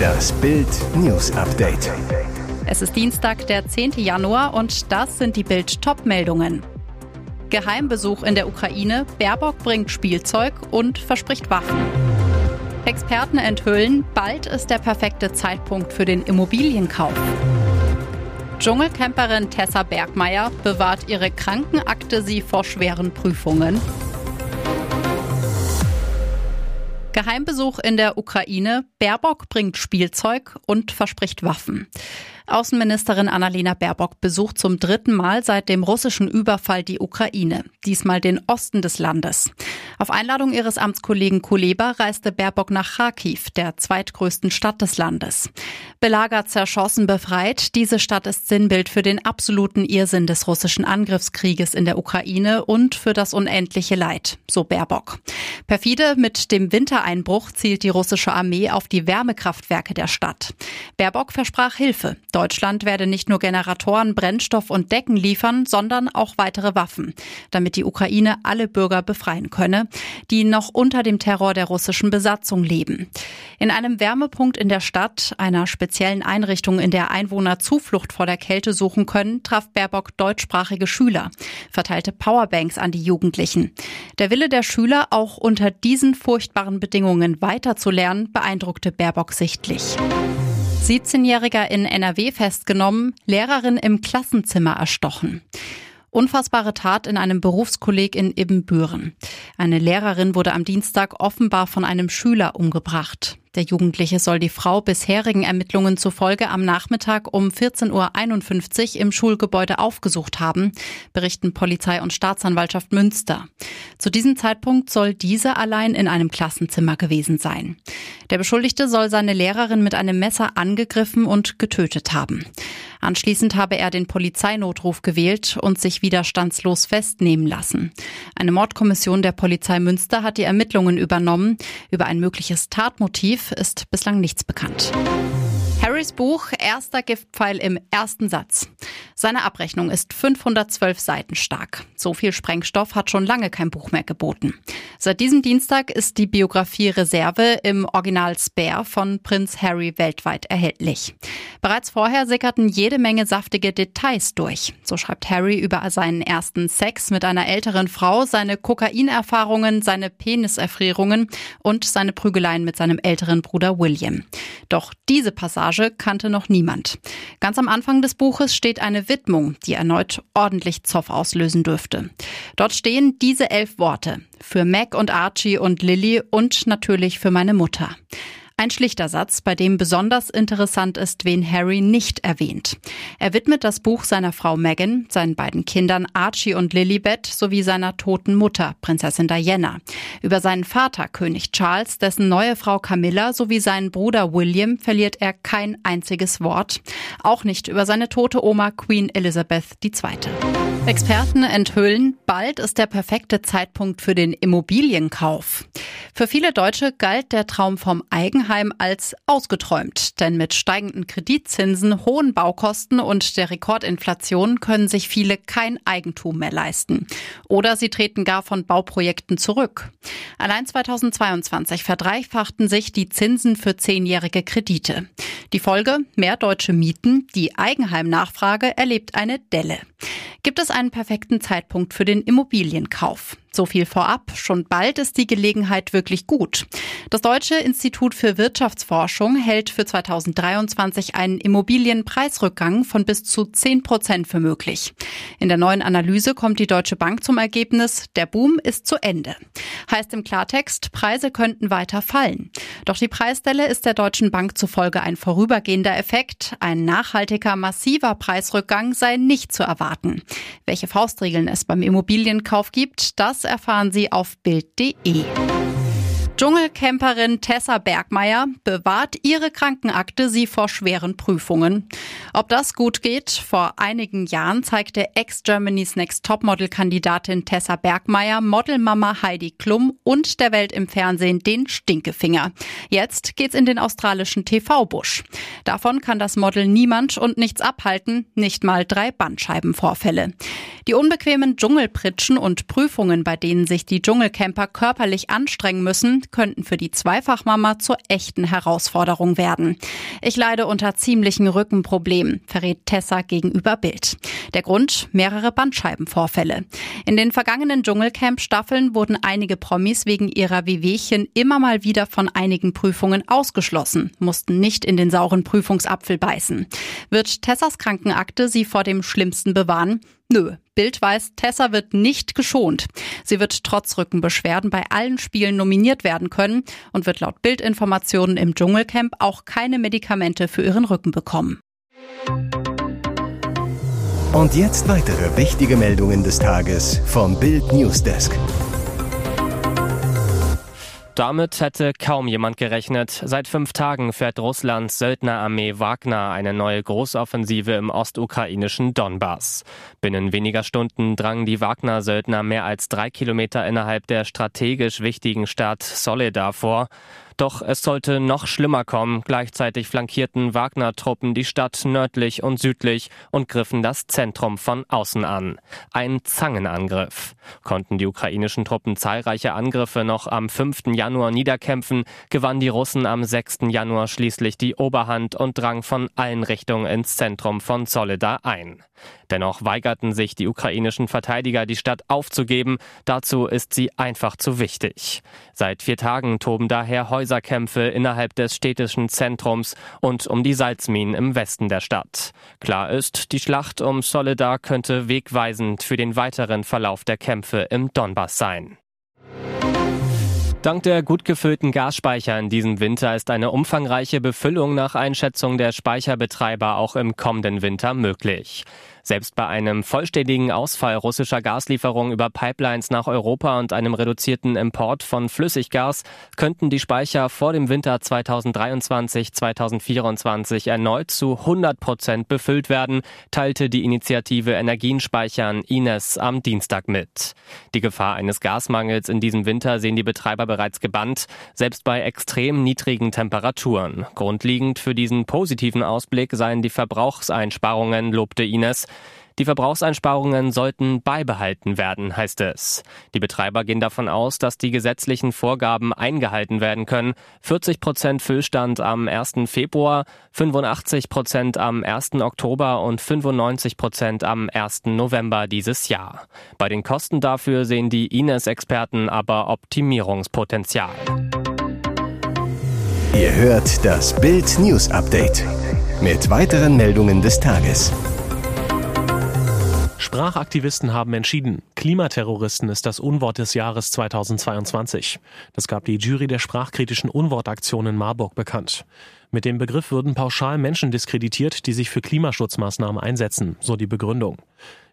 Das Bild News Update. Es ist Dienstag, der 10. Januar und das sind die Bild Top-Meldungen. Geheimbesuch in der Ukraine, Baerbock bringt Spielzeug und verspricht Waffen. Experten enthüllen, bald ist der perfekte Zeitpunkt für den Immobilienkauf. Dschungelcamperin Tessa Bergmeier bewahrt ihre Krankenakte sie vor schweren Prüfungen. Geheimbesuch in der Ukraine. Baerbock bringt Spielzeug und verspricht Waffen. Außenministerin Annalena Baerbock besucht zum dritten Mal seit dem russischen Überfall die Ukraine, diesmal den Osten des Landes. Auf Einladung ihres Amtskollegen Kuleba reiste Baerbock nach Kharkiv, der zweitgrößten Stadt des Landes. Belagert, zerschossen, befreit, diese Stadt ist Sinnbild für den absoluten Irrsinn des russischen Angriffskrieges in der Ukraine und für das unendliche Leid, so Baerbock. Perfide mit dem Wintereinbruch zielt die russische Armee auf die Wärmekraftwerke der Stadt. Baerbock versprach Hilfe. Deutschland werde nicht nur Generatoren, Brennstoff und Decken liefern, sondern auch weitere Waffen, damit die Ukraine alle Bürger befreien könne, die noch unter dem Terror der russischen Besatzung leben. In einem Wärmepunkt in der Stadt, einer speziellen Einrichtung, in der Einwohner Zuflucht vor der Kälte suchen können, traf Baerbock deutschsprachige Schüler, verteilte Powerbanks an die Jugendlichen. Der Wille der Schüler, auch unter diesen furchtbaren Bedingungen weiterzulernen, beeindruckte Baerbock sichtlich. 17-Jähriger in NRW festgenommen, Lehrerin im Klassenzimmer erstochen. Unfassbare Tat in einem Berufskolleg in Ibbenbüren. Eine Lehrerin wurde am Dienstag offenbar von einem Schüler umgebracht. Der Jugendliche soll die Frau bisherigen Ermittlungen zufolge am Nachmittag um 14.51 Uhr im Schulgebäude aufgesucht haben, berichten Polizei und Staatsanwaltschaft Münster. Zu diesem Zeitpunkt soll diese allein in einem Klassenzimmer gewesen sein. Der Beschuldigte soll seine Lehrerin mit einem Messer angegriffen und getötet haben. Anschließend habe er den Polizeinotruf gewählt und sich widerstandslos festnehmen lassen. Eine Mordkommission der Polizei Münster hat die Ermittlungen übernommen. Über ein mögliches Tatmotiv ist bislang nichts bekannt. Harrys Buch Erster Giftpfeil im ersten Satz. Seine Abrechnung ist 512 Seiten stark. So viel Sprengstoff hat schon lange kein Buch mehr geboten. Seit diesem Dienstag ist die Biografie Reserve im Original Spare von Prinz Harry weltweit erhältlich. Bereits vorher sickerten jede Menge saftige Details durch. So schreibt Harry über seinen ersten Sex mit einer älteren Frau, seine Kokainerfahrungen, seine Peniserfrierungen und seine Prügeleien mit seinem älteren Bruder William. Doch diese Passage Kannte noch niemand. Ganz am Anfang des Buches steht eine Widmung, die erneut ordentlich Zoff auslösen dürfte. Dort stehen diese elf Worte. Für Mac und Archie und Lily und natürlich für meine Mutter. Ein schlichter Satz, bei dem besonders interessant ist, wen Harry nicht erwähnt. Er widmet das Buch seiner Frau Meghan, seinen beiden Kindern Archie und Lilibet sowie seiner toten Mutter, Prinzessin Diana. Über seinen Vater, König Charles, dessen neue Frau Camilla sowie seinen Bruder William verliert er kein einziges Wort. Auch nicht über seine tote Oma Queen Elizabeth II. Experten enthüllen, bald ist der perfekte Zeitpunkt für den Immobilienkauf. Für viele Deutsche galt der Traum vom Eigenheim als ausgeträumt, denn mit steigenden Kreditzinsen, hohen Baukosten und der Rekordinflation können sich viele kein Eigentum mehr leisten. Oder sie treten gar von Bauprojekten zurück. Allein 2022 verdreifachten sich die Zinsen für zehnjährige Kredite. Die Folge? Mehr deutsche Mieten. Die Eigenheimnachfrage erlebt eine Delle. Gibt es einen perfekten Zeitpunkt für den Immobilienkauf? So viel vorab, schon bald ist die Gelegenheit wirklich gut. Das Deutsche Institut für Wirtschaftsforschung hält für 2023 einen Immobilienpreisrückgang von bis zu 10 Prozent für möglich. In der neuen Analyse kommt die Deutsche Bank zum Ergebnis, der Boom ist zu Ende. Heißt im Klartext, Preise könnten weiter fallen. Doch die Preisdelle ist der Deutschen Bank zufolge ein vorübergehender Effekt. Ein nachhaltiger, massiver Preisrückgang sei nicht zu erwarten. Welche Faustregeln es beim Immobilienkauf gibt, das erfahren Sie auf Bild.de. Dschungelcamperin Tessa Bergmeier bewahrt ihre Krankenakte sie vor schweren Prüfungen. Ob das gut geht? Vor einigen Jahren zeigte Ex-Germany's Next Topmodel-Kandidatin Tessa Bergmeier Modelmama Heidi Klum und der Welt im Fernsehen den Stinkefinger. Jetzt geht's in den australischen TV-Busch. Davon kann das Model niemand und nichts abhalten, nicht mal drei Bandscheibenvorfälle. Die unbequemen Dschungelpritschen und Prüfungen, bei denen sich die Dschungelcamper körperlich anstrengen müssen, könnten für die Zweifachmama zur echten Herausforderung werden. Ich leide unter ziemlichen Rückenproblemen, verrät Tessa gegenüber Bild. Der Grund? Mehrere Bandscheibenvorfälle. In den vergangenen Dschungelcamp-Staffeln wurden einige Promis wegen ihrer Wehwehchen immer mal wieder von einigen Prüfungen ausgeschlossen, mussten nicht in den sauren Prüfungsapfel beißen. Wird Tessas Krankenakte sie vor dem Schlimmsten bewahren? Nö, Bild weiß, Tessa wird nicht geschont. Sie wird trotz Rückenbeschwerden bei allen Spielen nominiert werden können und wird laut Bildinformationen im Dschungelcamp auch keine Medikamente für ihren Rücken bekommen. Und jetzt weitere wichtige Meldungen des Tages vom Bild Newsdesk. Damit hätte kaum jemand gerechnet. Seit fünf Tagen fährt Russlands Söldnerarmee Wagner eine neue Großoffensive im ostukrainischen Donbass. Binnen weniger Stunden drangen die Wagner-Söldner mehr als drei Kilometer innerhalb der strategisch wichtigen Stadt Soledar vor. Doch es sollte noch schlimmer kommen. Gleichzeitig flankierten Wagner-Truppen die Stadt nördlich und südlich und griffen das Zentrum von außen an. Ein Zangenangriff. Konnten die ukrainischen Truppen zahlreiche Angriffe noch am 5. Januar niederkämpfen, gewannen die Russen am 6. Januar schließlich die Oberhand und drangen von allen Richtungen ins Zentrum von Soledar ein. Dennoch weigerten sich die ukrainischen Verteidiger, die Stadt aufzugeben. Dazu ist sie einfach zu wichtig. Seit vier Tagen toben daher Häuserkämpfe innerhalb des städtischen Zentrums und um die Salzminen im Westen der Stadt. Klar ist, die Schlacht um Soledar könnte wegweisend für den weiteren Verlauf der Kämpfe im Donbass sein. Dank der gut gefüllten Gasspeicher in diesem Winter ist eine umfangreiche Befüllung nach Einschätzung der Speicherbetreiber auch im kommenden Winter möglich. Selbst bei einem vollständigen Ausfall russischer Gaslieferungen über Pipelines nach Europa und einem reduzierten Import von Flüssiggas könnten die Speicher vor dem Winter 2023-2024 erneut zu 100 Prozent befüllt werden, teilte die Initiative Energienspeichern Ines am Dienstag mit. Die Gefahr eines Gasmangels in diesem Winter sehen die Betreiber bereits gebannt, selbst bei extrem niedrigen Temperaturen. Grundlegend für diesen positiven Ausblick seien die Verbrauchseinsparungen, lobte Ines. Die Verbrauchseinsparungen sollten beibehalten werden, heißt es. Die Betreiber gehen davon aus, dass die gesetzlichen Vorgaben eingehalten werden können. 40 Prozent Füllstand am 1. Februar, 85 Prozent am 1. Oktober und 95 Prozent am 1. November dieses Jahr. Bei den Kosten dafür sehen die Ines-Experten aber Optimierungspotenzial. Ihr hört das Bild News Update mit weiteren Meldungen des Tages. Sprachaktivisten haben entschieden, Klimaterroristen ist das Unwort des Jahres 2022. Das gab die Jury der sprachkritischen Unwortaktion in Marburg bekannt. Mit dem Begriff würden pauschal Menschen diskreditiert, die sich für Klimaschutzmaßnahmen einsetzen, so die Begründung.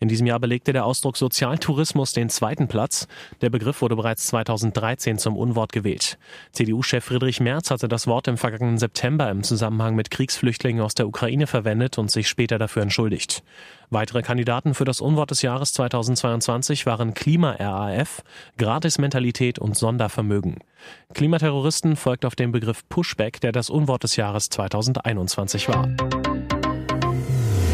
In diesem Jahr belegte der Ausdruck Sozialtourismus den zweiten Platz. Der Begriff wurde bereits 2013 zum Unwort gewählt. CDU-Chef Friedrich Merz hatte das Wort im vergangenen September im Zusammenhang mit Kriegsflüchtlingen aus der Ukraine verwendet und sich später dafür entschuldigt. Weitere Kandidaten für das Unwort des Jahres 2022 waren Klima-RAF, Gratis-Mentalität und Sondervermögen. Klimaterroristen folgt auf den Begriff Pushback, der das Unwort des Jahres 2021 war.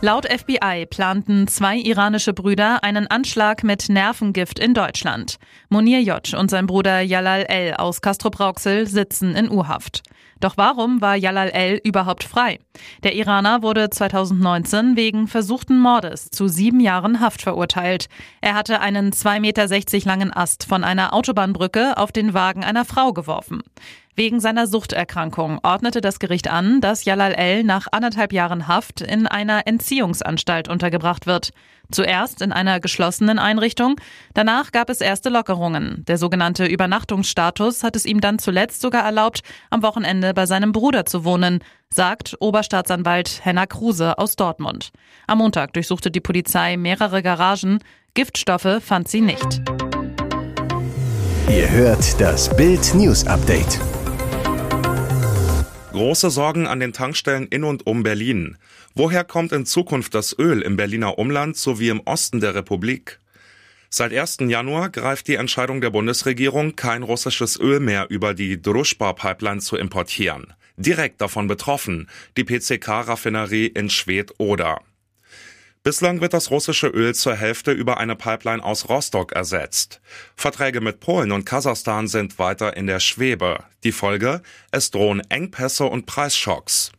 Laut FBI planten zwei iranische Brüder einen Anschlag mit Nervengift in Deutschland. Monir J. und sein Bruder Jalal L. aus Castrop-Rauxel sitzen in U-Haft. Doch warum war Jalal L. überhaupt frei? Der Iraner wurde 2019 wegen versuchten Mordes zu sieben Jahren Haft verurteilt. Er hatte einen 2,60 Meter langen Ast von einer Autobahnbrücke auf den Wagen einer Frau geworfen. Wegen seiner Suchterkrankung ordnete das Gericht an, dass Jalal L. nach anderthalb Jahren Haft in einer Entziehungsanstalt untergebracht wird. Zuerst in einer geschlossenen Einrichtung, danach gab es erste Lockerungen. Der sogenannte Übernachtungsstatus hat es ihm dann zuletzt sogar erlaubt, am Wochenende bei seinem Bruder zu wohnen, sagt Oberstaatsanwalt Henna Kruse aus Dortmund. Am Montag durchsuchte die Polizei mehrere Garagen, Giftstoffe fand sie nicht. Ihr hört das Bild News Update. Große Sorgen an den Tankstellen in und um Berlin. Woher kommt in Zukunft das Öl im Berliner Umland sowie im Osten der Republik? Seit 1. Januar greift die Entscheidung der Bundesregierung, kein russisches Öl mehr über die Druschba-Pipeline zu importieren. Direkt davon betroffen die PCK-Raffinerie in Schwedt-Oder. Bislang wird das russische Öl zur Hälfte über eine Pipeline aus Rostock ersetzt. Verträge mit Polen und Kasachstan sind weiter in der Schwebe. Die Folge? Es drohen Engpässe und Preisschocks.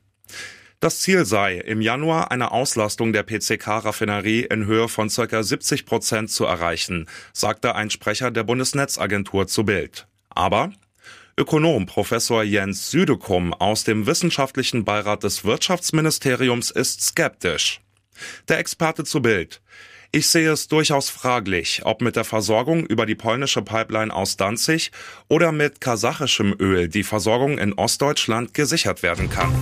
Das Ziel sei, im Januar eine Auslastung der PCK-Raffinerie in Höhe von ca. 70 Prozent zu erreichen, sagte ein Sprecher der Bundesnetzagentur zu Bild. Aber Ökonom Professor Jens Südekum aus dem Wissenschaftlichen Beirat des Wirtschaftsministeriums ist skeptisch. Der Experte zu Bild. Ich sehe es durchaus fraglich, ob mit der Versorgung über die polnische Pipeline aus Danzig oder mit kasachischem Öl die Versorgung in Ostdeutschland gesichert werden kann.